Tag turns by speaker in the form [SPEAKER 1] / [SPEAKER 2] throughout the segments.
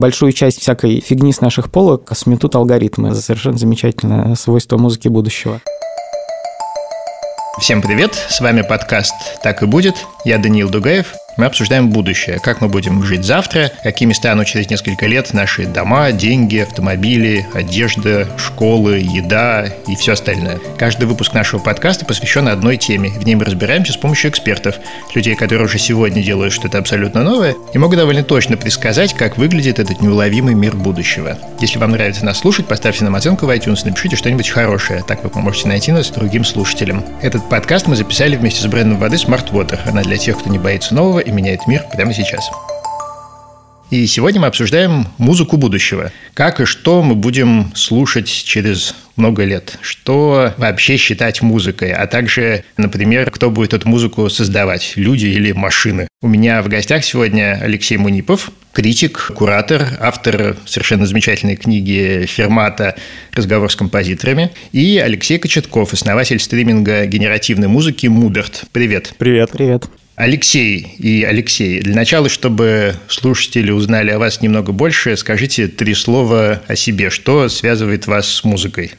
[SPEAKER 1] большую часть всякой фигни с наших полок сметут алгоритмы. Это совершенно замечательное свойство музыки будущего.
[SPEAKER 2] Всем привет, с вами подкаст «Так и будет». Я Даниил Дугаев, мы обсуждаем будущее, как мы будем жить завтра, какими станут через несколько лет наши дома, деньги, автомобили, одежда, школы, еда и все остальное. Каждый выпуск нашего подкаста посвящен одной теме. В ней мы разбираемся с помощью экспертов, людей, которые уже сегодня делают что-то абсолютно новое и могут довольно точно предсказать, как выглядит этот неуловимый мир будущего. Если вам нравится нас слушать, поставьте нам оценку в iTunes, напишите что-нибудь хорошее, так вы поможете найти нас другим слушателям. Этот подкаст мы записали вместе с брендом воды Smart Water. Она для тех, кто не боится нового и меняет мир прямо сейчас. И сегодня мы обсуждаем музыку будущего. Как и что мы будем слушать через много лет. Что вообще считать музыкой, а также, например, кто будет эту музыку создавать, люди или машины. У меня в гостях сегодня Алексей Мунипов, критик, куратор, автор совершенно замечательной книги Фермата «Разговор с композиторами», и Алексей Кочетков, основатель стриминга генеративной музыки Муберт. Привет.
[SPEAKER 1] Привет. Привет.
[SPEAKER 2] Алексей и Алексей, для начала, чтобы слушатели узнали о вас немного больше, скажите три слова о себе. Что связывает вас с музыкой?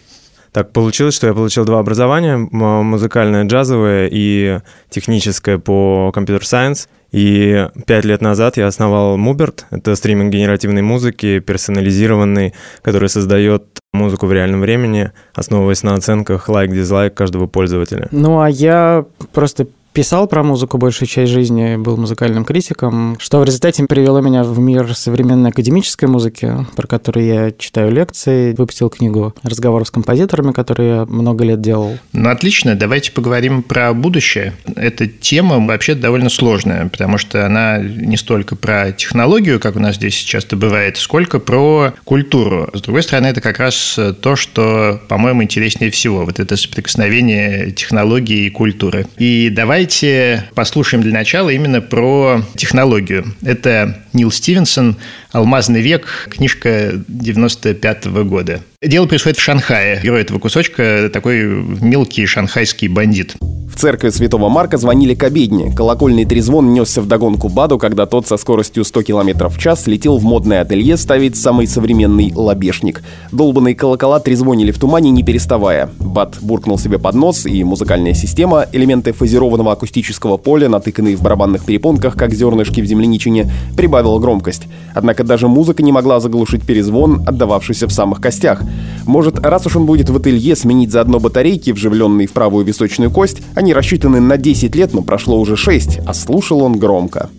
[SPEAKER 3] Так получилось, что я получил два образования, музыкальное джазовое и техническое по компьютер-сайенс. И пять лет назад я основал Муберт. Это стриминг генеративной музыки, персонализированный, который создает музыку в реальном времени, основываясь на оценках лайк-дизлайк каждого пользователя.
[SPEAKER 1] Ну, а я просто писал про музыку большую часть жизни, был музыкальным критиком, что в результате привело меня в мир современной академической музыки, про которую я читаю лекции, выпустил книгу «Разговор с композиторами», которую я много лет делал.
[SPEAKER 2] Ну, отлично, давайте поговорим про будущее. Эта тема вообще довольно сложная, потому что она не столько про технологию, как у нас здесь часто бывает, сколько про культуру. С другой стороны, это как раз то, что, по-моему, интереснее всего. Вот это соприкосновение технологии и культуры. И давай давайте послушаем для начала именно про технологию. Это Нил Стивенсон «Алмазный век», книжка 95 -го года. Дело происходит в Шанхае. Герой этого кусочка такой мелкий шанхайский бандит.
[SPEAKER 4] В церкви Святого Марка звонили к обедне. Колокольный трезвон несся в догонку Баду, когда тот со скоростью 100 км в час летел в модное ателье ставить самый современный лобешник. Долбанные колокола трезвонили в тумане, не переставая. Бад буркнул себе под нос, и музыкальная система, элементы фазированного акустического поля, натыканные в барабанных перепонках, как зернышки в земляничине, прибавила громкость. Однако даже музыка не могла заглушить перезвон, отдававшийся в самых костях. Может, раз уж он будет в ателье сменить заодно батарейки, вживленные в правую височную кость, они рассчитаны на 10 лет, но прошло уже 6, а слушал он громко.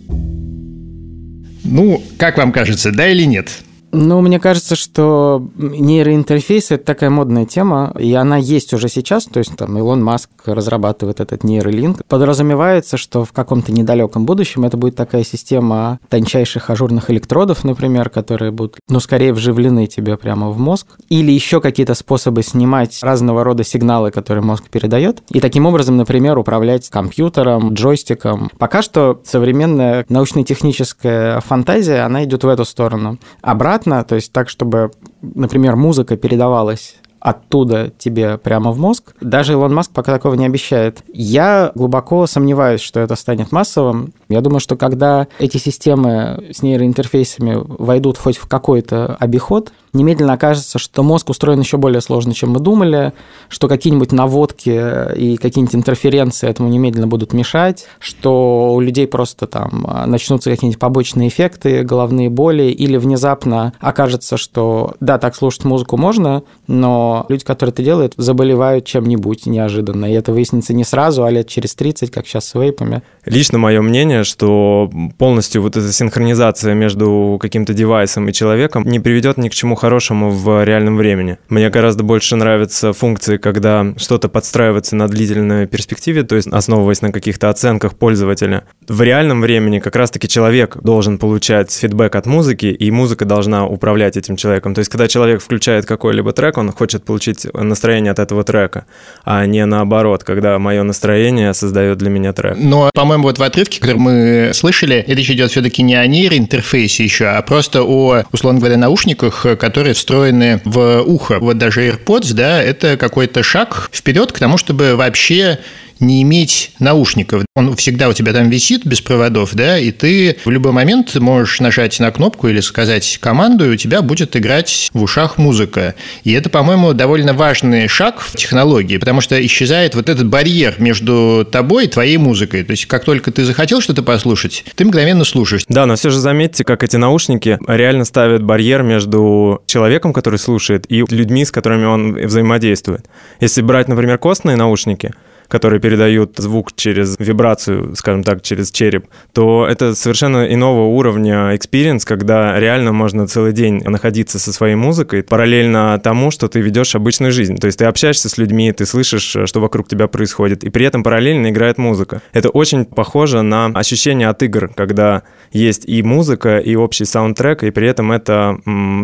[SPEAKER 2] Ну, как вам кажется, да или нет?
[SPEAKER 1] Ну, мне кажется, что нейроинтерфейс – это такая модная тема, и она есть уже сейчас, то есть там Илон Маск разрабатывает этот нейролинк. Подразумевается, что в каком-то недалеком будущем это будет такая система тончайших ажурных электродов, например, которые будут, ну, скорее вживлены тебе прямо в мозг, или еще какие-то способы снимать разного рода сигналы, которые мозг передает, и таким образом, например, управлять компьютером, джойстиком. Пока что современная научно-техническая фантазия, она идет в эту сторону. Обратно обратно, то есть так, чтобы, например, музыка передавалась оттуда тебе прямо в мозг. Даже Илон Маск пока такого не обещает. Я глубоко сомневаюсь, что это станет массовым. Я думаю, что когда эти системы с нейроинтерфейсами войдут хоть в какой-то обиход, немедленно окажется, что мозг устроен еще более сложно, чем мы думали, что какие-нибудь наводки и какие-нибудь интерференции этому немедленно будут мешать, что у людей просто там начнутся какие-нибудь побочные эффекты, головные боли, или внезапно окажется, что да, так слушать музыку можно, но люди, которые это делают, заболевают чем-нибудь неожиданно, и это выяснится не сразу, а лет через 30, как сейчас с вейпами.
[SPEAKER 3] Лично мое мнение, что полностью вот эта синхронизация между каким-то девайсом и человеком не приведет ни к чему хорошему в реальном времени. Мне гораздо больше нравятся функции, когда что-то подстраивается на длительной перспективе, то есть основываясь на каких-то оценках пользователя. В реальном времени как раз-таки человек должен получать фидбэк от музыки, и музыка должна управлять этим человеком. То есть когда человек включает какой-либо трек, он хочет получить настроение от этого трека, а не наоборот, когда мое настроение создает для меня трек.
[SPEAKER 2] Но, по-моему, вот в отрывке, который мы слышали, речь идет все-таки не о нейроинтерфейсе еще, а просто о, условно говоря, наушниках, которые встроены в ухо. Вот даже AirPods, да, это какой-то шаг вперед к тому, чтобы вообще не иметь наушников. Он всегда у тебя там висит без проводов, да, и ты в любой момент можешь нажать на кнопку или сказать команду, и у тебя будет играть в ушах музыка. И это, по-моему, довольно важный шаг в технологии, потому что исчезает вот этот барьер между тобой и твоей музыкой. То есть, как только ты захотел что-то послушать, ты мгновенно слушаешь.
[SPEAKER 3] Да, но все же заметьте, как эти наушники реально ставят барьер между человеком, который слушает, и людьми, с которыми он взаимодействует. Если брать, например, костные наушники, которые передают звук через вибрацию, скажем так, через череп, то это совершенно иного уровня experience, когда реально можно целый день находиться со своей музыкой параллельно тому, что ты ведешь обычную жизнь. То есть ты общаешься с людьми, ты слышишь, что вокруг тебя происходит, и при этом параллельно играет музыка. Это очень похоже на ощущение от игр, когда есть и музыка, и общий саундтрек, и при этом это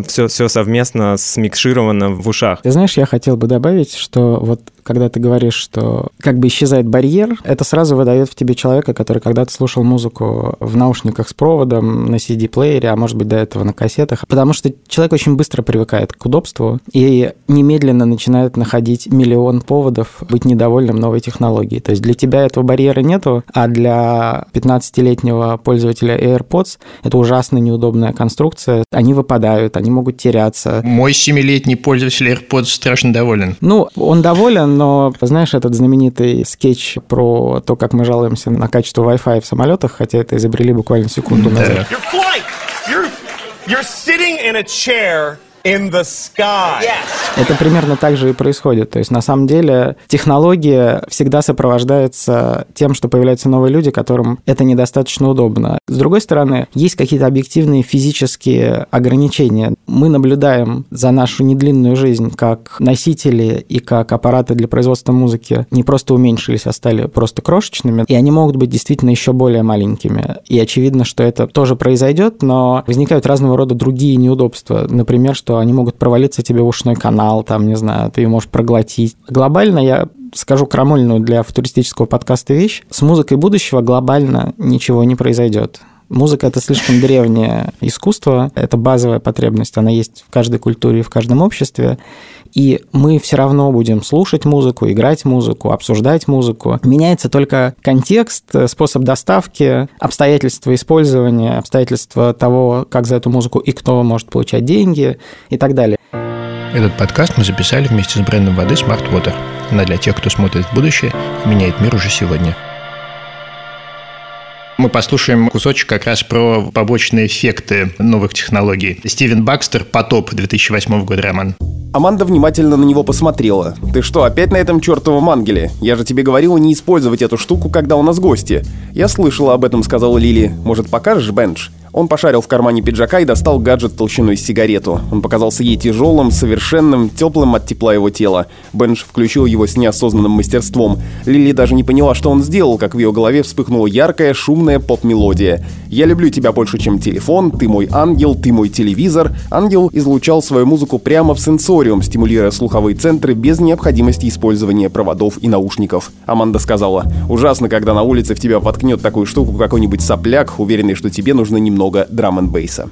[SPEAKER 3] все, все совместно смикшировано в ушах.
[SPEAKER 1] Ты знаешь, я хотел бы добавить, что вот когда ты говоришь, что как бы исчезает барьер, это сразу выдает в тебе человека, который когда-то слушал музыку в наушниках с проводом, на CD-плеере, а может быть до этого на кассетах, потому что человек очень быстро привыкает к удобству и немедленно начинает находить миллион поводов быть недовольным новой технологией. То есть для тебя этого барьера нету, а для 15-летнего пользователя AirPods это ужасно неудобная конструкция. Они выпадают, они могут теряться.
[SPEAKER 2] Мой 7-летний пользователь AirPods страшно доволен.
[SPEAKER 1] Ну, он доволен, но знаешь этот знаменитый скетч про то, как мы жалуемся на качество Wi-Fi в самолетах, хотя это изобрели буквально секунду назад. You're sitting in a chair in the sky. Yes. Это примерно так же и происходит. То есть, на самом деле, технология всегда сопровождается тем, что появляются новые люди, которым это недостаточно удобно. С другой стороны, есть какие-то объективные физические ограничения. Мы наблюдаем за нашу недлинную жизнь, как носители и как аппараты для производства музыки не просто уменьшились, а стали просто крошечными, и они могут быть действительно еще более маленькими. И очевидно, что это тоже произойдет, но возникают разного рода другие неудобства. Например, что они могут провалиться тебе в ушной канал, там, не знаю, ты ее можешь проглотить. Глобально я скажу крамольную для футуристического подкаста вещь. С музыкой будущего глобально ничего не произойдет. Музыка – это слишком древнее искусство, это базовая потребность, она есть в каждой культуре и в каждом обществе, и мы все равно будем слушать музыку, играть музыку, обсуждать музыку. Меняется только контекст, способ доставки, обстоятельства использования, обстоятельства того, как за эту музыку и кто может получать деньги и так далее.
[SPEAKER 2] Этот подкаст мы записали вместе с брендом воды Smart Water. Она для тех, кто смотрит в будущее и меняет мир уже сегодня. Мы послушаем кусочек как раз про побочные эффекты новых технологий. Стивен Бакстер «Потоп» 2008 года роман.
[SPEAKER 4] Аманда внимательно на него посмотрела. «Ты что, опять на этом чертовом ангеле? Я же тебе говорила не использовать эту штуку, когда у нас гости». «Я слышала об этом», — сказала Лили. «Может, покажешь, Бенч?» Он пошарил в кармане пиджака и достал гаджет толщиной с сигарету. Он показался ей тяжелым, совершенным, теплым от тепла его тела. Бенш включил его с неосознанным мастерством. Лили даже не поняла, что он сделал, как в ее голове вспыхнула яркая, шумная поп-мелодия. «Я люблю тебя больше, чем телефон, ты мой ангел, ты мой телевизор». Ангел излучал свою музыку прямо в сенсориум, стимулируя слуховые центры без необходимости использования проводов и наушников. Аманда сказала, «Ужасно, когда на улице в тебя воткнет такую штуку какой-нибудь сопляк, уверенный, что тебе нужно немного много драм н бейса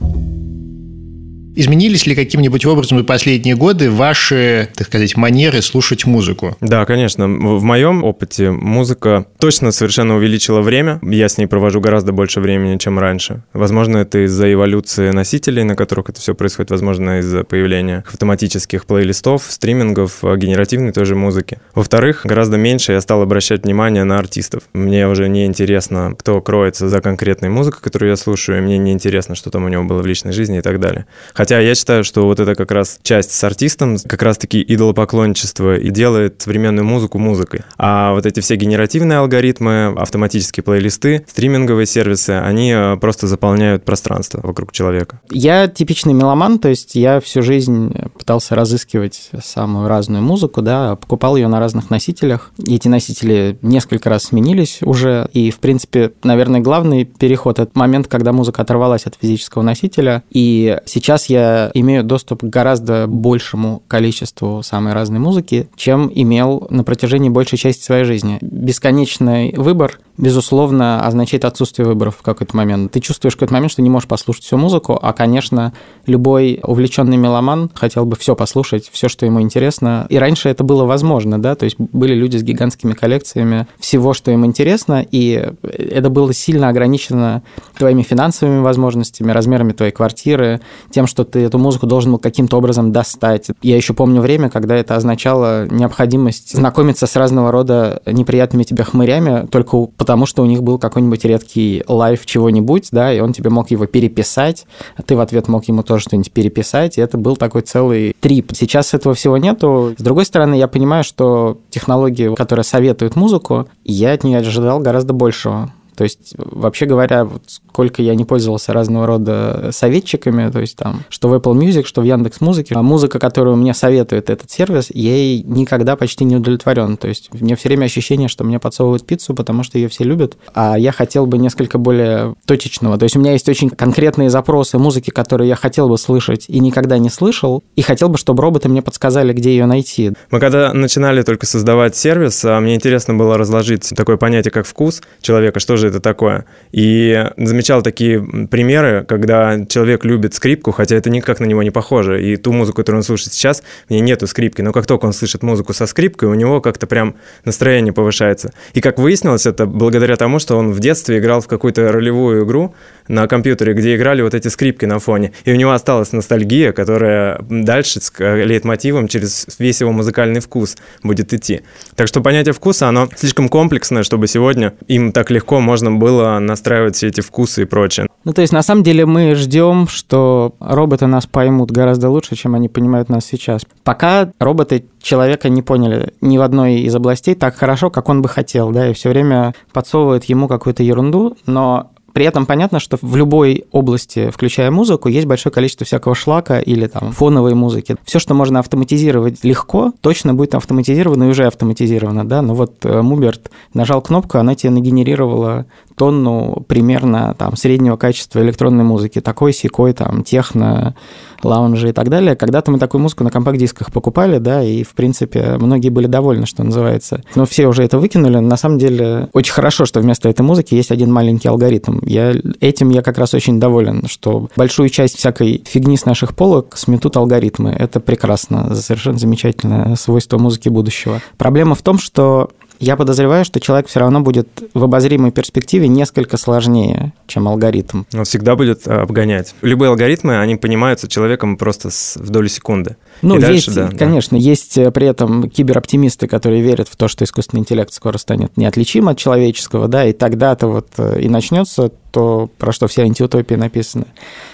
[SPEAKER 2] Изменились ли каким-нибудь образом за последние годы ваши, так сказать, манеры слушать музыку?
[SPEAKER 3] Да, конечно. В моем опыте музыка точно совершенно увеличила время. Я с ней провожу гораздо больше времени, чем раньше. Возможно, это из-за эволюции носителей, на которых это все происходит. Возможно, из-за появления автоматических плейлистов, стримингов, генеративной тоже музыки. Во-вторых, гораздо меньше я стал обращать внимание на артистов. Мне уже не интересно, кто кроется за конкретной музыкой, которую я слушаю, и мне не интересно, что там у него было в личной жизни и так далее. Хотя я считаю, что вот это как раз часть с артистом, как раз-таки идолопоклонничество и делает современную музыку музыкой. А вот эти все генеративные алгоритмы, автоматические плейлисты, стриминговые сервисы, они э, просто заполняют пространство вокруг человека.
[SPEAKER 1] Я типичный меломан, то есть я всю жизнь пытался разыскивать самую разную музыку, да, покупал ее на разных носителях. И эти носители несколько раз сменились уже. И, в принципе, наверное, главный переход – это момент, когда музыка оторвалась от физического носителя. И сейчас я имею доступ к гораздо большему количеству самой разной музыки, чем имел на протяжении большей части своей жизни. Бесконечный выбор безусловно, означает отсутствие выборов в какой-то момент. Ты чувствуешь в какой-то момент, что не можешь послушать всю музыку, а, конечно, любой увлеченный меломан хотел бы все послушать, все, что ему интересно. И раньше это было возможно, да, то есть были люди с гигантскими коллекциями всего, что им интересно, и это было сильно ограничено твоими финансовыми возможностями, размерами твоей квартиры, тем, что ты эту музыку должен был каким-то образом достать. Я еще помню время, когда это означало необходимость знакомиться с разного рода неприятными тебе хмырями только потому что у них был какой-нибудь редкий лайф чего-нибудь, да, и он тебе мог его переписать, а ты в ответ мог ему тоже что-нибудь переписать, и это был такой целый трип. Сейчас этого всего нету. С другой стороны, я понимаю, что технологии, которые советуют музыку, я от нее ожидал гораздо большего. То есть, вообще говоря, вот сколько я не пользовался разного рода советчиками, то есть там, что в Apple Music, что в Яндекс Музыке, а музыка, которую мне советует этот сервис, я ей никогда почти не удовлетворен. То есть, у меня все время ощущение, что мне подсовывают пиццу, потому что ее все любят, а я хотел бы несколько более точечного. То есть, у меня есть очень конкретные запросы музыки, которые я хотел бы слышать и никогда не слышал, и хотел бы, чтобы роботы мне подсказали, где ее найти.
[SPEAKER 3] Мы когда начинали только создавать сервис, а мне интересно было разложить такое понятие, как вкус человека, что же это такое. И замечал такие примеры, когда человек любит скрипку, хотя это никак на него не похоже. И ту музыку, которую он слушает сейчас, в ней нету скрипки. Но как только он слышит музыку со скрипкой, у него как-то прям настроение повышается. И как выяснилось, это благодаря тому, что он в детстве играл в какую-то ролевую игру на компьютере, где играли вот эти скрипки на фоне. И у него осталась ностальгия, которая дальше с лейтмотивом через весь его музыкальный вкус будет идти. Так что понятие вкуса, оно слишком комплексное, чтобы сегодня им так легко можно можно было настраивать все эти вкусы и прочее.
[SPEAKER 1] Ну, то есть, на самом деле, мы ждем, что роботы нас поймут гораздо лучше, чем они понимают нас сейчас. Пока роботы человека не поняли ни в одной из областей так хорошо, как он бы хотел, да, и все время подсовывают ему какую-то ерунду, но при этом понятно, что в любой области, включая музыку, есть большое количество всякого шлака или там фоновой музыки. Все, что можно автоматизировать легко, точно будет автоматизировано и уже автоматизировано, да. Но вот э, Муберт нажал кнопку, она тебе нагенерировала тонну примерно там среднего качества электронной музыки, такой, секой, там, техно, лаунжи и так далее. Когда-то мы такую музыку на компакт-дисках покупали, да, и, в принципе, многие были довольны, что называется. Но все уже это выкинули. На самом деле, очень хорошо, что вместо этой музыки есть один маленький алгоритм. Я, этим я как раз очень доволен, что большую часть всякой фигни с наших полок сметут алгоритмы. Это прекрасно, совершенно замечательное свойство музыки будущего. Проблема в том, что я подозреваю, что человек все равно будет в обозримой перспективе несколько сложнее, чем алгоритм.
[SPEAKER 3] Он всегда будет э, обгонять. Любые алгоритмы, они понимаются человеком просто в долю секунды.
[SPEAKER 1] Ну, И есть, дальше, да, конечно, да. есть э, при этом кибероптимисты, которые верят в то, что искусственный интеллект скоро станет неотличим от человеческого, да, и тогда-то вот э, и начнется то, про что вся антиутопия написана.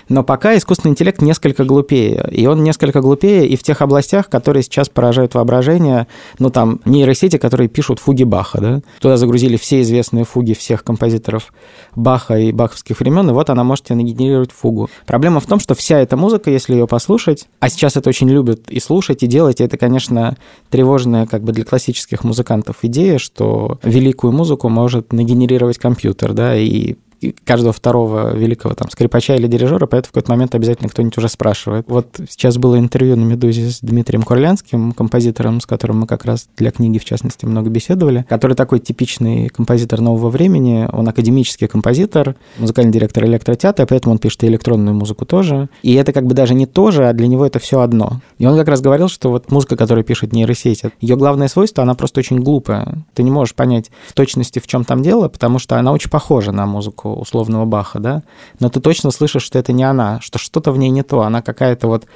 [SPEAKER 1] Но пока искусственный интеллект несколько глупее. И он несколько глупее и в тех областях, которые сейчас поражают воображение. Ну, там, нейросети, которые пишут фуги Баха, да? Туда загрузили все известные фуги всех композиторов Баха и баховских времен, и вот она может тебе нагенерировать фугу. Проблема в том, что вся эта музыка, если ее послушать, а сейчас это очень любят и слушать, и делать, и это, конечно, тревожная как бы для классических музыкантов идея, что великую музыку может нагенерировать компьютер, да, и каждого второго великого там скрипача или дирижера, поэтому в какой-то момент обязательно кто-нибудь уже спрашивает. Вот сейчас было интервью на «Медузе» с Дмитрием Курлянским, композитором, с которым мы как раз для книги, в частности, много беседовали, который такой типичный композитор нового времени, он академический композитор, музыкальный директор электротеатра, поэтому он пишет и электронную музыку тоже. И это как бы даже не то же, а для него это все одно. И он как раз говорил, что вот музыка, которую пишет нейросеть, ее главное свойство, она просто очень глупая. Ты не можешь понять в точности, в чем там дело, потому что она очень похожа на музыку условного Баха, да, но ты точно слышишь, что это не она, что что-то в ней не то, она какая-то вот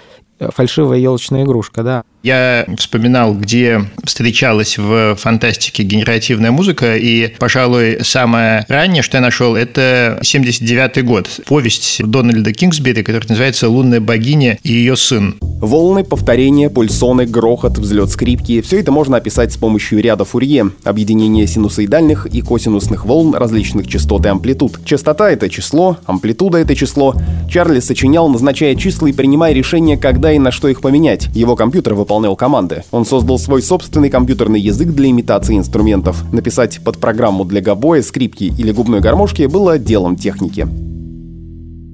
[SPEAKER 1] фальшивая елочная игрушка, да.
[SPEAKER 2] Я вспоминал, где встречалась в фантастике генеративная музыка, и, пожалуй, самое раннее, что я нашел, это 79 год. Повесть Дональда Кингсбери, которая называется «Лунная богиня и ее сын».
[SPEAKER 4] Волны, повторения, пульсоны, грохот, взлет скрипки – все это можно описать с помощью ряда Фурье, объединения синусоидальных и косинусных волн различных частот и амплитуд. Частота – это число, амплитуда – это число. Чарли сочинял, назначая числа и принимая решение, когда и на что их поменять. Его компьютер выполнял команды. Он создал свой собственный компьютерный язык для имитации инструментов. Написать под программу для гобоя, скрипки или губной гармошки было делом техники.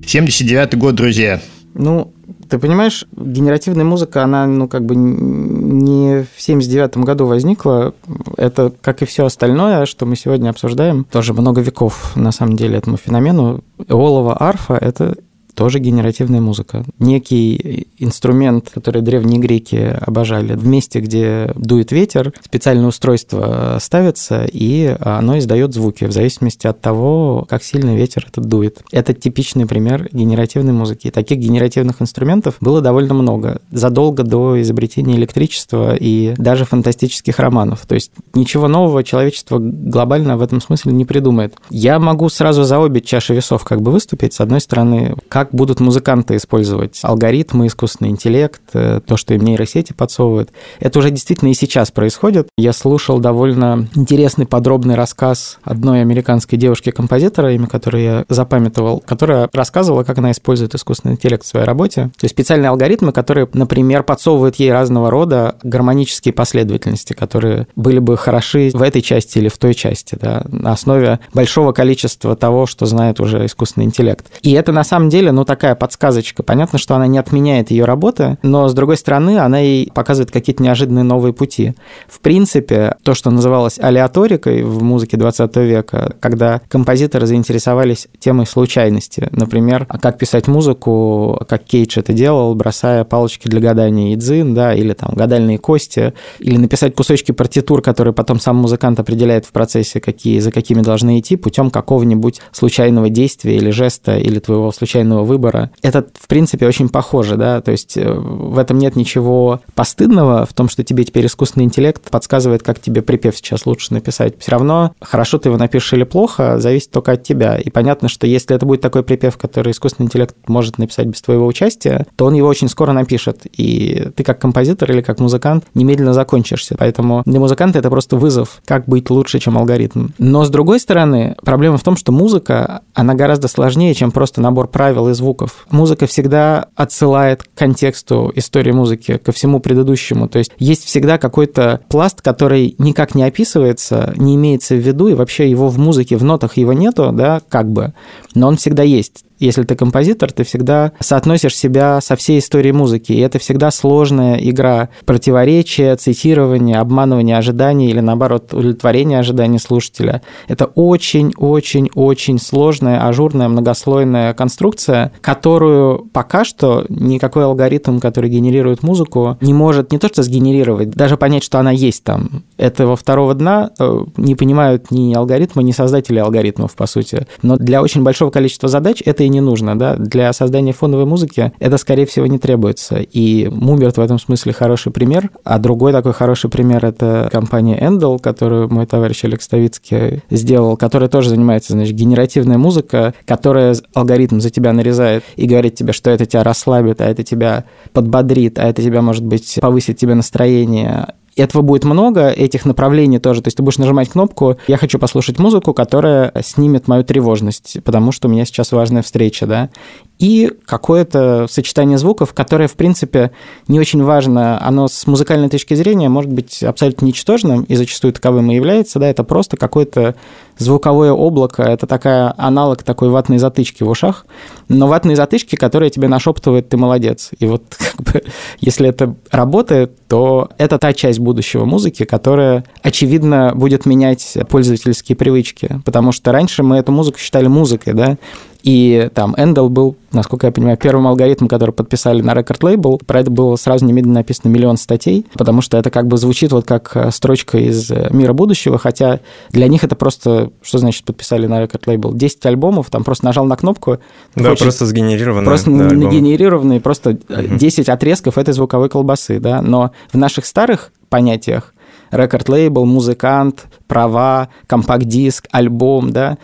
[SPEAKER 2] 79 год, друзья.
[SPEAKER 1] Ну, Ты понимаешь, генеративная музыка, она, ну, как бы не в 79 году возникла. Это, как и все остальное, что мы сегодня обсуждаем, тоже много веков, на самом деле, этому феномену. Эолова арфа – это тоже генеративная музыка. Некий инструмент, который древние греки обожали. В месте, где дует ветер, специальное устройство ставится, и оно издает звуки в зависимости от того, как сильно ветер этот дует. Это типичный пример генеративной музыки. Таких генеративных инструментов было довольно много. Задолго до изобретения электричества и даже фантастических романов. То есть ничего нового человечество глобально в этом смысле не придумает. Я могу сразу за обе чаши весов как бы выступить. С одной стороны, как как будут музыканты использовать алгоритмы, искусственный интеллект, э, то, что им нейросети подсовывают. Это уже действительно и сейчас происходит. Я слушал довольно интересный подробный рассказ одной американской девушки-композитора, имя которой я запамятовал, которая рассказывала, как она использует искусственный интеллект в своей работе. То есть специальные алгоритмы, которые, например, подсовывают ей разного рода гармонические последовательности, которые были бы хороши в этой части или в той части, да, на основе большого количества того, что знает уже искусственный интеллект. И это на самом деле ну, такая подсказочка. Понятно, что она не отменяет ее работы, но, с другой стороны, она ей показывает какие-то неожиданные новые пути. В принципе, то, что называлось алиаторикой в музыке 20 века, когда композиторы заинтересовались темой случайности. Например, как писать музыку, как Кейдж это делал, бросая палочки для гадания и дзин, да, или там гадальные кости, или написать кусочки партитур, которые потом сам музыкант определяет в процессе, какие, за какими должны идти, путем какого-нибудь случайного действия или жеста, или твоего случайного выбора. Это, в принципе, очень похоже, да, то есть э, в этом нет ничего постыдного в том, что тебе теперь искусственный интеллект подсказывает, как тебе припев сейчас лучше написать. Все равно, хорошо ты его напишешь или плохо, зависит только от тебя. И понятно, что если это будет такой припев, который искусственный интеллект может написать без твоего участия, то он его очень скоро напишет. И ты как композитор или как музыкант немедленно закончишься. Поэтому для музыканта это просто вызов, как быть лучше, чем алгоритм. Но с другой стороны, проблема в том, что музыка, она гораздо сложнее, чем просто набор правил и звуков. Музыка всегда отсылает к контексту истории музыки, ко всему предыдущему. То есть есть всегда какой-то пласт, который никак не описывается, не имеется в виду, и вообще его в музыке, в нотах его нету, да, как бы, но он всегда есть если ты композитор, ты всегда соотносишь себя со всей историей музыки, и это всегда сложная игра противоречия, цитирования, обманывания ожиданий или, наоборот, удовлетворения ожиданий слушателя. Это очень-очень-очень сложная, ажурная, многослойная конструкция, которую пока что никакой алгоритм, который генерирует музыку, не может не то что сгенерировать, даже понять, что она есть там. Этого второго дна э, не понимают ни алгоритмы, ни создатели алгоритмов, по сути. Но для очень большого количества задач это и не нужно, да, для создания фоновой музыки это, скорее всего, не требуется. И Мумерт в этом смысле хороший пример, а другой такой хороший пример – это компания Endel, которую мой товарищ Олег Ставицкий сделал, которая тоже занимается, значит, генеративная музыка, которая алгоритм за тебя нарезает и говорит тебе, что это тебя расслабит, а это тебя подбодрит, а это тебя, может быть, повысит тебе настроение, этого будет много, этих направлений тоже. То есть ты будешь нажимать кнопку «Я хочу послушать музыку, которая снимет мою тревожность, потому что у меня сейчас важная встреча», да, и какое-то сочетание звуков, которое, в принципе, не очень важно. Оно с музыкальной точки зрения может быть абсолютно ничтожным, и зачастую таковым и является, да, это просто какое-то звуковое облако, это такая аналог такой ватной затычки в ушах, но ватные затычки, которые тебе нашептывают «ты молодец». И вот как бы, если это работает, то это та часть будущего музыки, которая, очевидно, будет менять пользовательские привычки, потому что раньше мы эту музыку считали музыкой, да, и там Эндел был, насколько я понимаю, первым алгоритмом, который подписали на рекорд-лейбл. Про это было сразу немедленно написано миллион статей, потому что это как бы звучит вот как э, строчка из э, мира будущего, хотя для них это просто, что значит подписали на рекорд-лейбл? 10 альбомов, там просто нажал на кнопку.
[SPEAKER 3] Да, хочешь, просто сгенерированные.
[SPEAKER 1] Просто да, нагенерированные, просто угу. 10 отрезков этой звуковой колбасы, да. Но в наших старых понятиях рекорд-лейбл, музыкант, права, компакт-диск, альбом, да,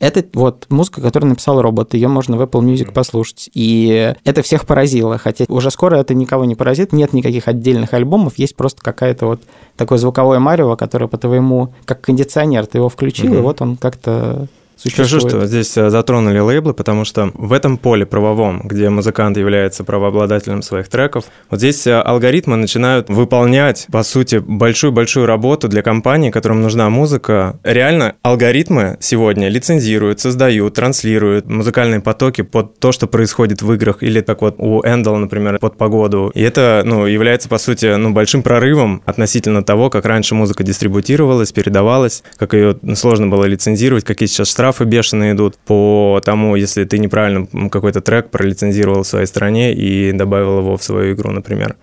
[SPEAKER 1] это вот музыка, которую написал робот, ее можно в Apple Music послушать. И это всех поразило, хотя уже скоро это никого не поразит, нет никаких отдельных альбомов, есть просто какая-то вот такое звуковое марево, которое по твоему, как кондиционер, ты его включил, mm-hmm. и вот он как-то существует.
[SPEAKER 3] Хорошо, что здесь э, затронули лейблы, потому что в этом поле правовом, где музыкант является правообладателем своих треков, вот здесь э, алгоритмы начинают выполнять, по сути, большую-большую работу для компаний, которым нужна музыка. Реально алгоритмы сегодня лицензируют, создают, транслируют музыкальные потоки под то, что происходит в играх, или как вот у Эндала, например, под погоду. И это, ну, является, по сути, ну, большим прорывом относительно того, как раньше музыка дистрибутировалась, передавалась, как ее сложно было лицензировать, какие сейчас штрафы бешеные идут по тому, если ты неправильно какой-то трек пролицензировал в своей стране и добавил его в свою игру, например.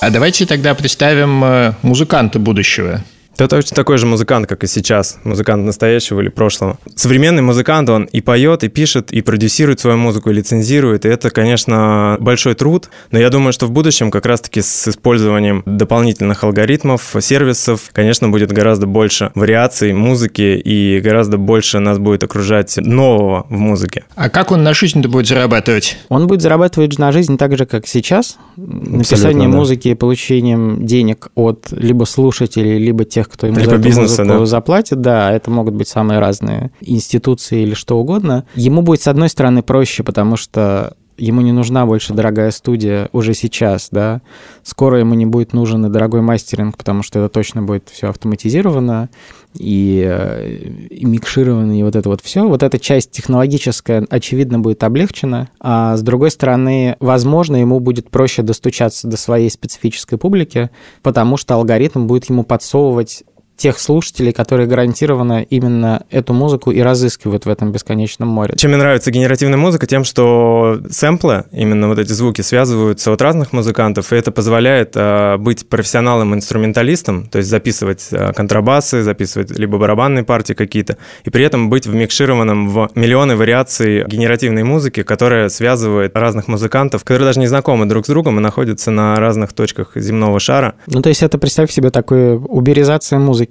[SPEAKER 2] А давайте тогда представим э, музыканта будущего.
[SPEAKER 3] Это точно такой же музыкант, как и сейчас, музыкант настоящего или прошлого. Современный музыкант, он и поет, и пишет, и продюсирует свою музыку, и лицензирует, и это, конечно, большой труд, но я думаю, что в будущем как раз-таки с использованием дополнительных алгоритмов, сервисов, конечно, будет гораздо больше вариаций музыки, и гораздо больше нас будет окружать нового в музыке.
[SPEAKER 2] А как он на жизнь-то будет зарабатывать?
[SPEAKER 1] Он будет зарабатывать на жизнь так же, как сейчас, написанием
[SPEAKER 3] да.
[SPEAKER 1] музыки и получением денег от либо слушателей, либо тех, кто ему
[SPEAKER 3] Либо
[SPEAKER 1] за эту
[SPEAKER 3] бизнеса, да.
[SPEAKER 1] заплатит. Да, это могут быть самые разные институции или что угодно. Ему будет, с одной стороны, проще, потому что ему не нужна больше дорогая студия уже сейчас, да. Скоро ему не будет нужен и дорогой мастеринг, потому что это точно будет все автоматизировано и, э, и микшировано, и вот это вот все. Вот эта часть технологическая, очевидно, будет облегчена. А с другой стороны, возможно, ему будет проще достучаться до своей специфической публики, потому что алгоритм будет ему подсовывать тех слушателей, которые гарантированно именно эту музыку и разыскивают в этом бесконечном море.
[SPEAKER 3] Чем мне нравится генеративная музыка? Тем, что сэмплы, именно вот эти звуки, связываются от разных музыкантов, и это позволяет э, быть профессионалом-инструменталистом, то есть записывать э, контрабасы, записывать либо барабанные партии какие-то, и при этом быть вмикшированным в миллионы вариаций генеративной музыки, которая связывает разных музыкантов, которые даже не знакомы друг с другом и находятся на разных точках земного шара.
[SPEAKER 1] Ну, то есть это, представь себе, такое уберизация музыки.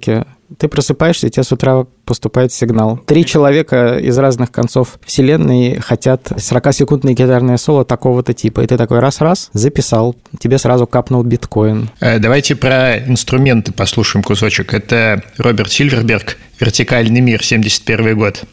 [SPEAKER 1] Ты просыпаешься, и тебе с утра поступает сигнал. Три человека из разных концов вселенной хотят 40-секундное гитарное соло такого-то типа. И ты такой раз-раз записал, тебе сразу капнул биткоин.
[SPEAKER 2] Э, Давайте про инструменты послушаем кусочек. Это Роберт Сильверберг «Вертикальный мир», 71 год.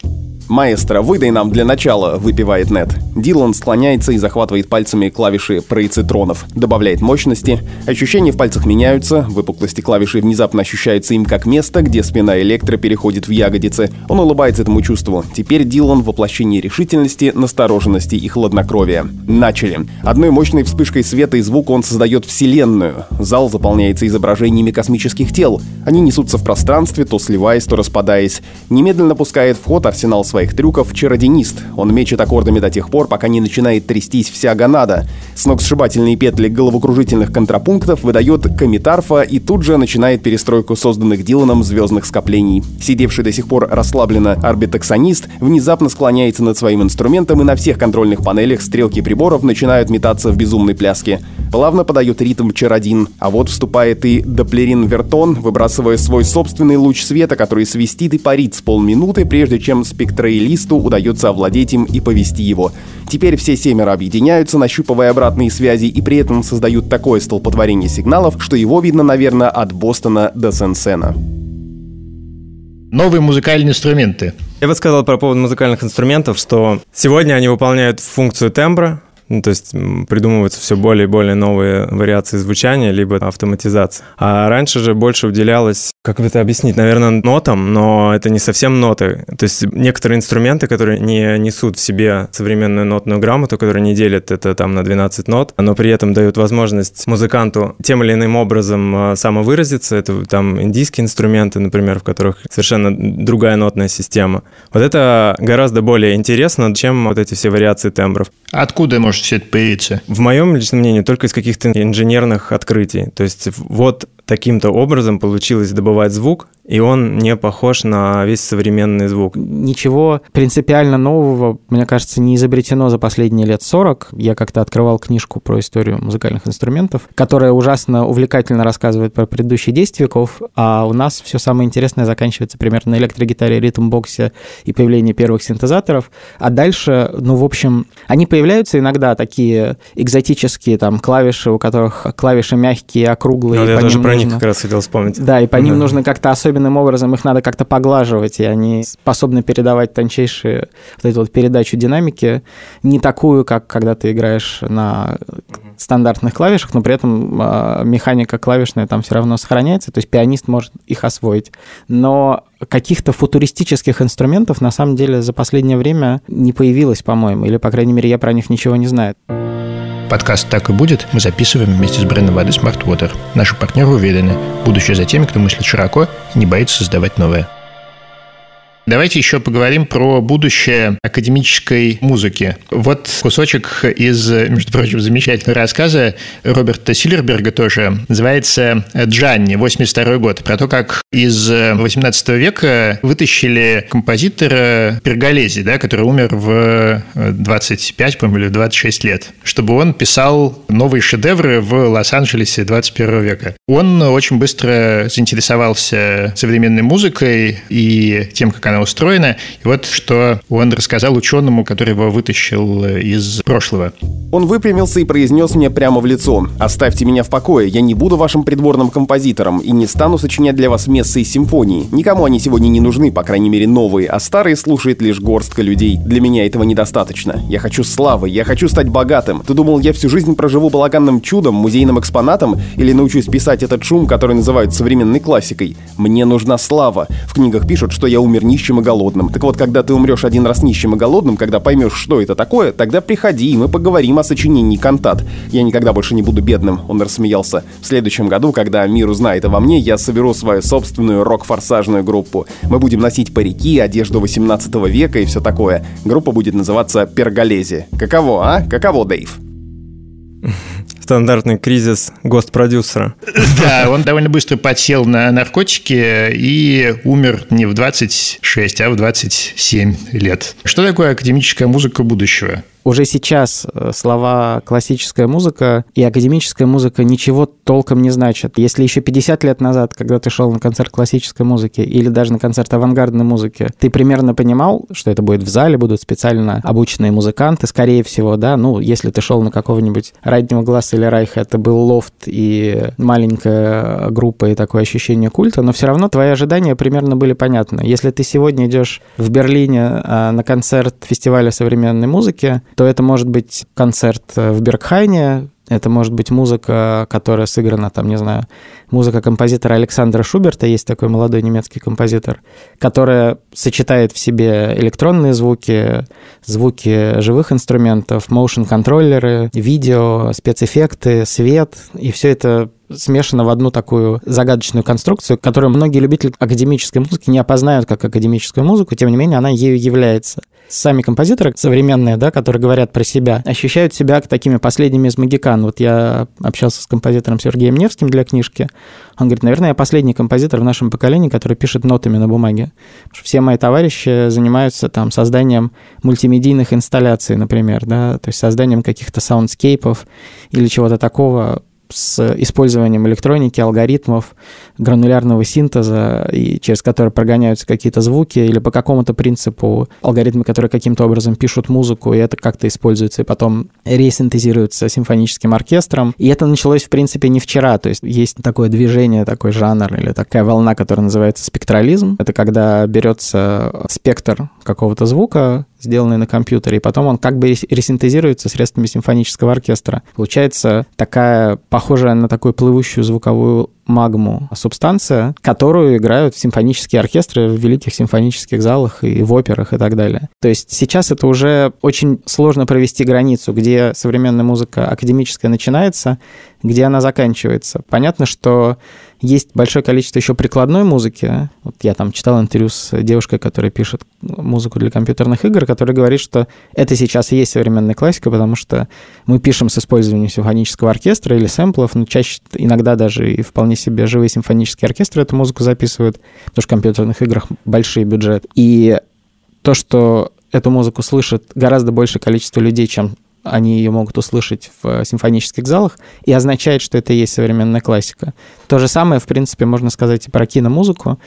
[SPEAKER 4] «Маэстро, выдай нам для начала», — выпивает Нет. Дилан склоняется и захватывает пальцами клавиши проецитронов. Добавляет мощности. Ощущения в пальцах меняются. Выпуклости клавиши внезапно ощущаются им как место, где спина электро переходит в ягодицы. Он улыбается этому чувству. Теперь Дилан — воплощение решительности, настороженности и хладнокровия. Начали. Одной мощной вспышкой света и звука он создает вселенную. Зал заполняется изображениями космических тел. Они несутся в пространстве, то сливаясь, то распадаясь. Немедленно пускает в ход арсенал своих трюков чародинист. Он мечет аккордами до тех пор, пока не начинает трястись вся гонада. Сногсшибательные петли головокружительных контрапунктов выдает комитарфа и тут же начинает перестройку созданных Диланом звездных скоплений. Сидевший до сих пор расслабленно арбитаксонист внезапно склоняется над своим инструментом и на всех контрольных панелях стрелки приборов начинают метаться в безумной пляске. Плавно подает ритм чародин, а вот вступает и Доплерин Вертон, выбрасывая свой собственный луч света, который свистит и парит с полминуты, прежде чем спектроилисту удается овладеть им и повести его. Теперь все семеро объединяются, нащупывая обратные связи, и при этом создают такое столпотворение сигналов, что его видно, наверное, от Бостона до Сен-Сена.
[SPEAKER 2] Новые музыкальные инструменты.
[SPEAKER 3] Я бы сказал про поводу музыкальных инструментов, что сегодня они выполняют функцию тембра, ну, то есть придумываются все более и более новые вариации звучания, либо автоматизация. А раньше же больше уделялось, как бы это объяснить, наверное, нотам, но это не совсем ноты. То есть некоторые инструменты, которые не несут в себе современную нотную грамоту, которые не делят это там на 12 нот, но при этом дают возможность музыканту тем или иным образом э, самовыразиться. Это там индийские инструменты, например, в которых совершенно другая нотная система. Вот это гораздо более интересно, чем вот эти все вариации тембров.
[SPEAKER 2] Откуда может все это появиться?
[SPEAKER 3] В моем личном мнении, только из каких-то инженерных открытий. То есть вот таким-то образом получилось добывать звук, и он не похож на весь современный звук.
[SPEAKER 1] Ничего принципиально нового, мне кажется, не изобретено за последние лет 40. Я как-то открывал книжку про историю музыкальных инструментов, которая ужасно увлекательно рассказывает про предыдущие 10 веков, а у нас все самое интересное заканчивается примерно на электрогитаре, ритм-боксе и появлении первых синтезаторов. А дальше, ну, в общем, они появляются иногда такие экзотические там клавиши, у которых клавиши мягкие, округлые.
[SPEAKER 3] Ну, я тоже
[SPEAKER 1] ним
[SPEAKER 3] про них
[SPEAKER 1] нужно-
[SPEAKER 3] как раз хотел вспомнить.
[SPEAKER 1] Да, и по ним
[SPEAKER 3] Да.
[SPEAKER 1] нужно как-то особенно особенным образом их надо как-то поглаживать, и они способны передавать тончайшие вот эту вот передачу динамики, не такую, как когда ты играешь на стандартных клавишах, но при этом э, механика клавишная там все равно сохраняется, то есть пианист может их освоить. Но каких-то футуристических инструментов на самом деле за последнее время не появилось, по-моему, или, по крайней мере, я про них ничего не знаю.
[SPEAKER 2] Подкаст «Так и будет» мы записываем вместе с брендом воды Smart Water. Наши партнеры уверены, будущее за теми, кто мыслит широко и не боится создавать новое. Давайте еще поговорим про будущее академической музыки. Вот кусочек из, между прочим, замечательного рассказа Роберта Силлерберга тоже. Называется «Джанни», 82 год. Про то, как из 18 века вытащили композитора Перголези, да, который умер в 25, по-моему, или 26 лет, чтобы он писал новые шедевры в Лос-Анджелесе 21 века. Он очень быстро заинтересовался современной музыкой и тем, как она устроена. И вот что он рассказал ученому, который его вытащил из прошлого.
[SPEAKER 4] Он выпрямился и произнес мне прямо в лицо. «Оставьте меня в покое, я не буду вашим придворным композитором и не стану сочинять для вас мессы и симфонии. Никому они сегодня не нужны, по крайней мере новые, а старые слушает лишь горстка людей. Для меня этого недостаточно. Я хочу славы, я хочу стать богатым. Ты думал, я всю жизнь проживу балаганным чудом, музейным экспонатом или научусь писать этот шум, который называют современной классикой? Мне нужна слава. В книгах пишут, что я умер нищим и голодным. Так вот, когда ты умрешь один раз нищим и голодным, когда поймешь, что это такое, тогда приходи, и мы поговорим о сочинении кантат. Я никогда больше не буду бедным, он рассмеялся. В следующем году, когда мир узнает обо мне, я соберу свою собственную рок-форсажную группу. Мы будем носить парики, одежду 18 века и все такое. Группа будет называться Перголези. Каково, а? Каково, Дэйв?
[SPEAKER 3] Стандартный кризис гост-продюсера.
[SPEAKER 2] Да, он довольно быстро подсел на наркотики и умер не в 26, а в 27 лет. Что такое академическая музыка будущего?
[SPEAKER 1] Уже сейчас э, слова классическая музыка и академическая музыка ничего толком не значат. Если еще 50 лет назад, когда ты шел на концерт классической музыки или даже на концерт авангардной музыки, ты примерно понимал, что это будет в зале, будут специально обученные музыканты, скорее всего, да, ну, если ты шел на какого-нибудь Раднего Глаза или Райха, это был лофт и маленькая группа и такое ощущение культа, но все равно твои ожидания примерно были понятны. Если ты сегодня идешь в Берлине а, на концерт фестиваля современной музыки, то это может быть концерт э, в Бергхайне, это может быть музыка, которая сыграна, там, не знаю, музыка композитора Александра Шуберта, есть такой молодой немецкий композитор, которая сочетает в себе электронные звуки, звуки живых инструментов, моушен-контроллеры, видео, спецэффекты, свет, и все это смешано в одну такую загадочную конструкцию, которую многие любители академической музыки не опознают как академическую музыку, тем не менее она ею является. Сами композиторы современные, да, которые говорят про себя, ощущают себя такими последними из магикан. Вот я общался с композитором Сергеем Невским для книжки. Он говорит, наверное, я последний композитор в нашем поколении, который пишет нотами на бумаге. Все мои товарищи занимаются там созданием мультимедийных инсталляций, например, да, то есть созданием каких-то soundscape ов или чего-то такого, с использованием электроники, алгоритмов, гранулярного синтеза, и через который прогоняются какие-то звуки, или по какому-то принципу алгоритмы, которые каким-то образом пишут музыку, и это как-то используется, и потом ресинтезируется симфоническим оркестром. И это началось, в принципе, не вчера. То есть есть такое движение, такой жанр или такая волна, которая называется спектрализм. Это когда берется спектр какого-то звука, сделанный на компьютере, и потом он как бы ресинтезируется средствами симфонического оркестра. Получается такая, похожая на такую плывущую звуковую магму субстанция, которую играют симфонические оркестры в великих симфонических залах и в операх и так далее. То есть сейчас это уже очень сложно провести границу, где современная музыка академическая начинается, где она заканчивается. Понятно, что есть большое количество еще прикладной музыки. Вот я там читал интервью с девушкой, которая пишет музыку для компьютерных игр, которая говорит, что это сейчас и есть современная классика, потому что мы пишем с использованием симфонического оркестра или сэмплов, но чаще иногда даже и вполне себе живые симфонические оркестры эту музыку записывают, потому что в компьютерных играх большие бюджет. И то, что эту музыку слышит гораздо большее количество людей, чем они ее могут услышать в симфонических залах, и означает, что это и есть современная классика. То же самое, в принципе, можно сказать и про киномузыку.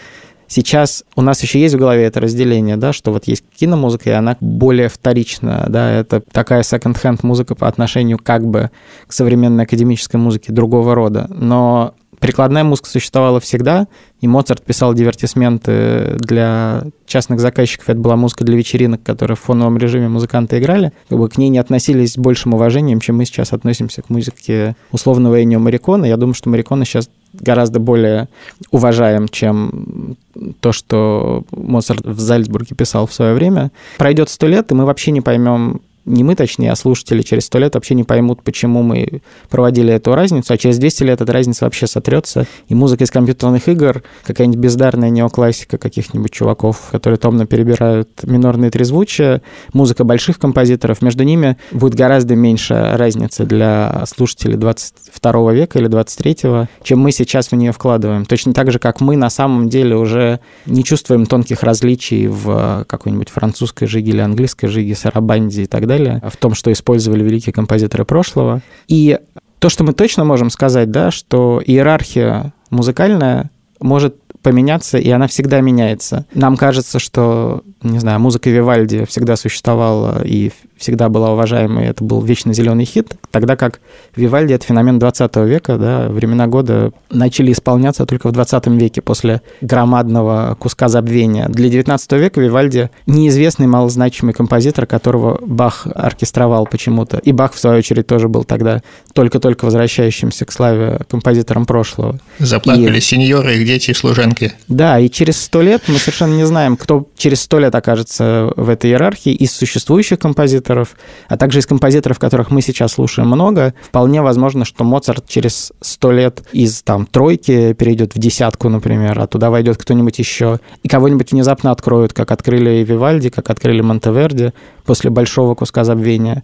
[SPEAKER 1] Сейчас у нас еще есть в голове это разделение, да, что вот есть киномузыка, и она более вторична, да, это такая second-hand музыка по отношению как бы к современной академической музыке другого рода. Но прикладная музыка существовала всегда, и Моцарт писал дивертисменты для частных заказчиков. Это была музыка для вечеринок, которые в фоновом режиме музыканты играли. Как бы к ней не относились с большим уважением, чем мы сейчас относимся к музыке условного Энио Марикона. Я думаю, что Марикона сейчас гораздо более уважаем, чем то, что Моцарт в Зальцбурге писал в свое время. Пройдет сто лет, и мы вообще не поймем, не мы, точнее, а слушатели через сто лет вообще не поймут, почему мы проводили эту разницу, а через 200 лет эта разница вообще сотрется, и музыка из компьютерных игр, какая-нибудь бездарная неоклассика каких-нибудь чуваков, которые томно перебирают минорные трезвучия, музыка больших композиторов, между ними будет гораздо меньше разницы для слушателей 22 века или 23, чем мы сейчас в нее вкладываем. Точно так же, как мы на самом деле уже не чувствуем тонких различий в какой-нибудь французской жиге или английской жиге, сарабанде и так далее, далее, в том, что использовали великие композиторы прошлого. И то, что мы точно можем сказать, да, что иерархия музыкальная может поменяться, и она всегда меняется. Нам кажется, что, не знаю, музыка Вивальди всегда существовала и всегда была уважаемой, это был вечно зеленый хит, тогда как Вивальди — это феномен 20 века, да, времена года начали исполняться только в 20 веке после громадного куска забвения. Для 19 века Вивальди — неизвестный малозначимый композитор, которого Бах оркестровал почему-то. И Бах, в свою очередь, тоже был тогда только-только возвращающимся к славе композитором прошлого.
[SPEAKER 2] Заплакали и... сеньоры, их дети и служанки.
[SPEAKER 1] Да, и через сто лет мы совершенно не знаем, кто через сто лет окажется в этой иерархии из существующих композиторов, а также из композиторов, которых мы сейчас слушаем много, вполне возможно, что Моцарт через сто лет из там тройки перейдет в десятку, например, а туда войдет кто-нибудь еще, и кого-нибудь внезапно откроют, как открыли Вивальди, как открыли Монтеверди после большого куска забвения.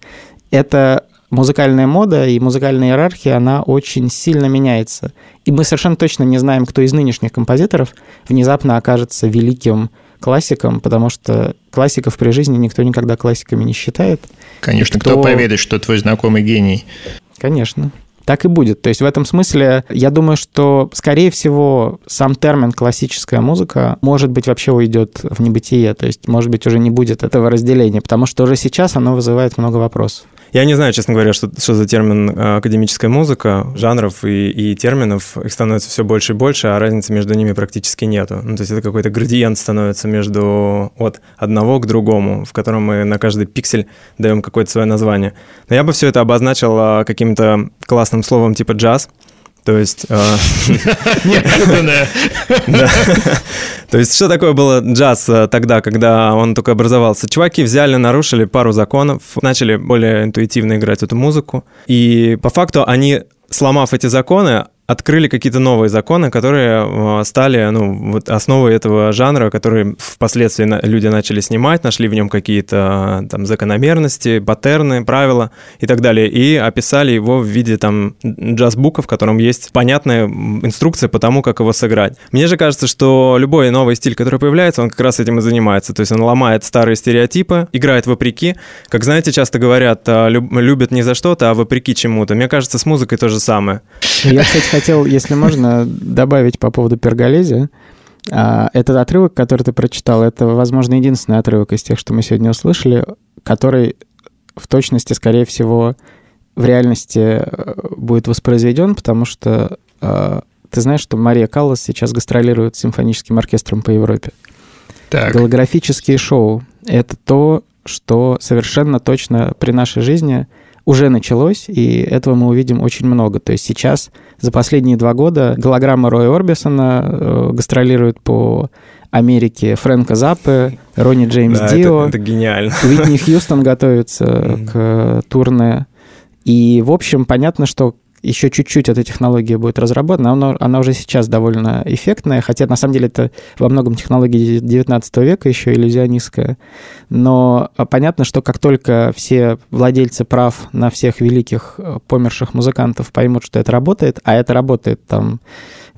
[SPEAKER 1] Это музыкальная мода и музыкальная иерархия, она очень сильно меняется. И мы совершенно точно не знаем, кто из нынешних композиторов внезапно окажется великим классиком, потому что классиков при жизни никто никогда классиками не считает.
[SPEAKER 2] Конечно, кто... кто поверит, что твой знакомый гений?
[SPEAKER 1] Конечно. Так и будет. То есть в этом смысле я думаю, что, скорее всего, сам термин классическая музыка, может быть, вообще уйдет в небытие. То есть, может быть, уже не будет этого разделения, потому что уже сейчас оно вызывает много вопросов.
[SPEAKER 3] Я не знаю, честно говоря, что, что за термин э, академическая музыка, жанров и, и терминов, их становится все больше и больше, а разницы между ними практически нету. Ну, то есть это какой-то градиент становится между от одного к другому, в котором мы на каждый пиксель даем какое-то свое название. Но я бы все это обозначил э, каким-то классным словом типа джаз, то есть... А, Неожиданное. То есть что такое было джаз э, тогда, когда он только образовался? Чуваки взяли, нарушили пару законов, начали более интуитивно играть эту музыку. И по факту они, сломав эти законы, открыли какие-то новые законы, которые э, стали ну, вот основой этого жанра, который впоследствии люди начали снимать, нашли в нем какие-то там закономерности, паттерны, правила и так далее, и описали его в виде там джаз-бука, в котором есть понятная инструкция по тому, как его сыграть. Мне же кажется, что любой новый стиль, который появляется, он как раз этим и занимается, то есть он ломает старые стереотипы, играет вопреки, как знаете, часто говорят, а, любят не за что-то, а вопреки чему-то. Мне кажется, с музыкой то же самое.
[SPEAKER 1] Я, кстати, хотел, если можно, добавить по поводу перголези. А, этот отрывок, который ты прочитал, это, возможно, единственный отрывок из тех, что мы сегодня услышали, который в точности, скорее всего, в реальности э, будет воспроизведен, потому что э, ты знаешь, что Мария Каллас сейчас гастролирует с симфоническим оркестром по Европе. Так. Голографические шоу — это то, что совершенно точно при нашей жизни уже началось, и этого мы увидим очень много. То есть сейчас, за последние два года, голограмма Роя Орбисона э, гастролирует по Америке Фрэнка Заппе, Ронни Джеймс да, Дио.
[SPEAKER 3] Это, это гениально.
[SPEAKER 1] Уитни Хьюстон готовится к турне. И, в общем, понятно, что еще чуть-чуть эта технология будет разработана, она, она уже сейчас довольно эффектная, хотя на самом деле это во многом технология 19 века еще иллюзионистская. Но а, понятно, что как только все владельцы прав на всех великих э, померших музыкантов поймут, что это работает, а это работает там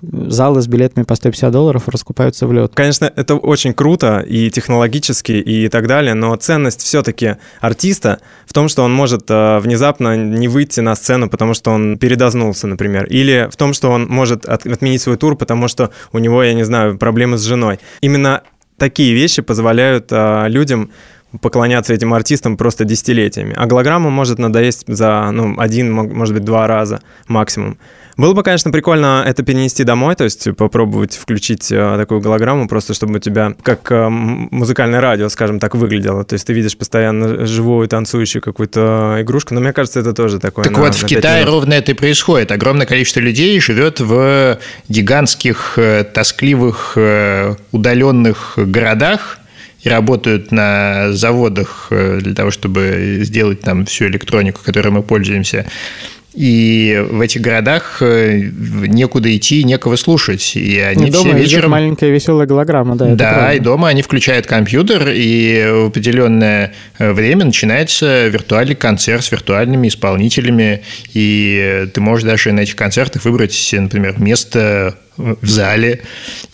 [SPEAKER 1] залы с билетами по 150 долларов раскупаются в лед.
[SPEAKER 3] Конечно, это очень круто и технологически и так далее, но ценность все-таки артиста в том, что он может э, внезапно не выйти на сцену, потому что он передознулся, например, или в том, что он может от, отменить свой тур, потому что у него, я не знаю, проблемы с женой. Именно такие вещи позволяют э, людям поклоняться этим артистам просто десятилетиями. А голограмма может надоесть за ну, один, может быть, два раза максимум. Было бы, конечно, прикольно это перенести домой, то есть попробовать включить э, такую голограмму, просто чтобы у тебя как э, музыкальное радио, скажем так, выглядело. То есть ты видишь постоянно живую, танцующую какую-то игрушку, но мне кажется, это тоже такое.
[SPEAKER 2] Так на, вот, в Китае минут. ровно это и происходит. Огромное количество людей живет в гигантских, э, тоскливых, удаленных городах, и работают на заводах для того, чтобы сделать там всю электронику, которой мы пользуемся. И в этих городах э, некуда идти, некого слушать. И они
[SPEAKER 1] и дома
[SPEAKER 2] все вечером...
[SPEAKER 1] маленькая веселая голограмма, да.
[SPEAKER 2] Да, и дома они включают компьютер, и в определенное э, время начинается виртуальный концерт с виртуальными исполнителями. И ты можешь даже на этих концертах выбрать, например, место в зале,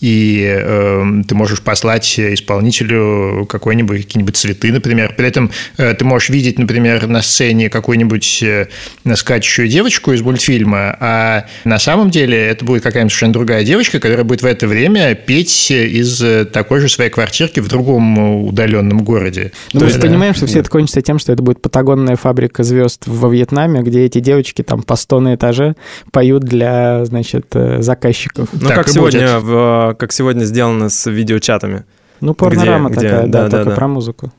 [SPEAKER 2] и э, ты можешь послать исполнителю какой-нибудь какие-нибудь цветы, например. При этом э, ты можешь видеть, например, на сцене какую-нибудь э, скачущую девочку из мультфильма, а на самом деле это будет какая-нибудь совершенно другая девочка, которая будет в это время петь из такой же своей квартирки в другом удаленном городе.
[SPEAKER 1] Ну, мы же понимаем, что все это кончится тем, что это будет патагонная фабрика звезд во Вьетнаме, где эти девочки там по 100 на этаже поют для, значит, э, заказчиков.
[SPEAKER 3] Ну, как сегодня, в, как сегодня сделано с видеочатами.
[SPEAKER 1] Ну, порнорама где, такая, где, да, да, только да. про музыку.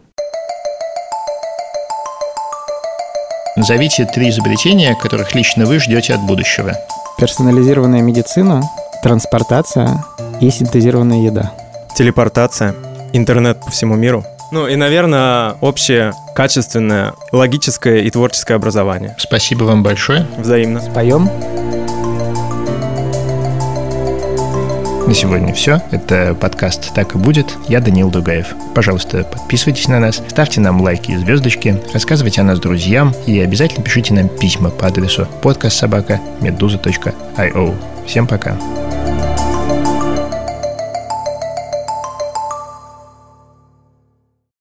[SPEAKER 2] Назовите три изобретения, которых лично вы ждете от будущего.
[SPEAKER 1] Персонализированная медицина, транспортация и синтезированная еда.
[SPEAKER 3] Телепортация, интернет по всему миру. Ну и, наверное, общее качественное, логическое и творческое образование.
[SPEAKER 2] Спасибо вам большое.
[SPEAKER 3] Взаимно.
[SPEAKER 1] Споем.
[SPEAKER 2] На сегодня все. Это подкаст «Так и будет». Я Данил Дугаев. Пожалуйста, подписывайтесь на нас, ставьте нам лайки и звездочки, рассказывайте о нас друзьям и обязательно пишите нам письма по адресу подкастсобака.медуза.io. Всем пока.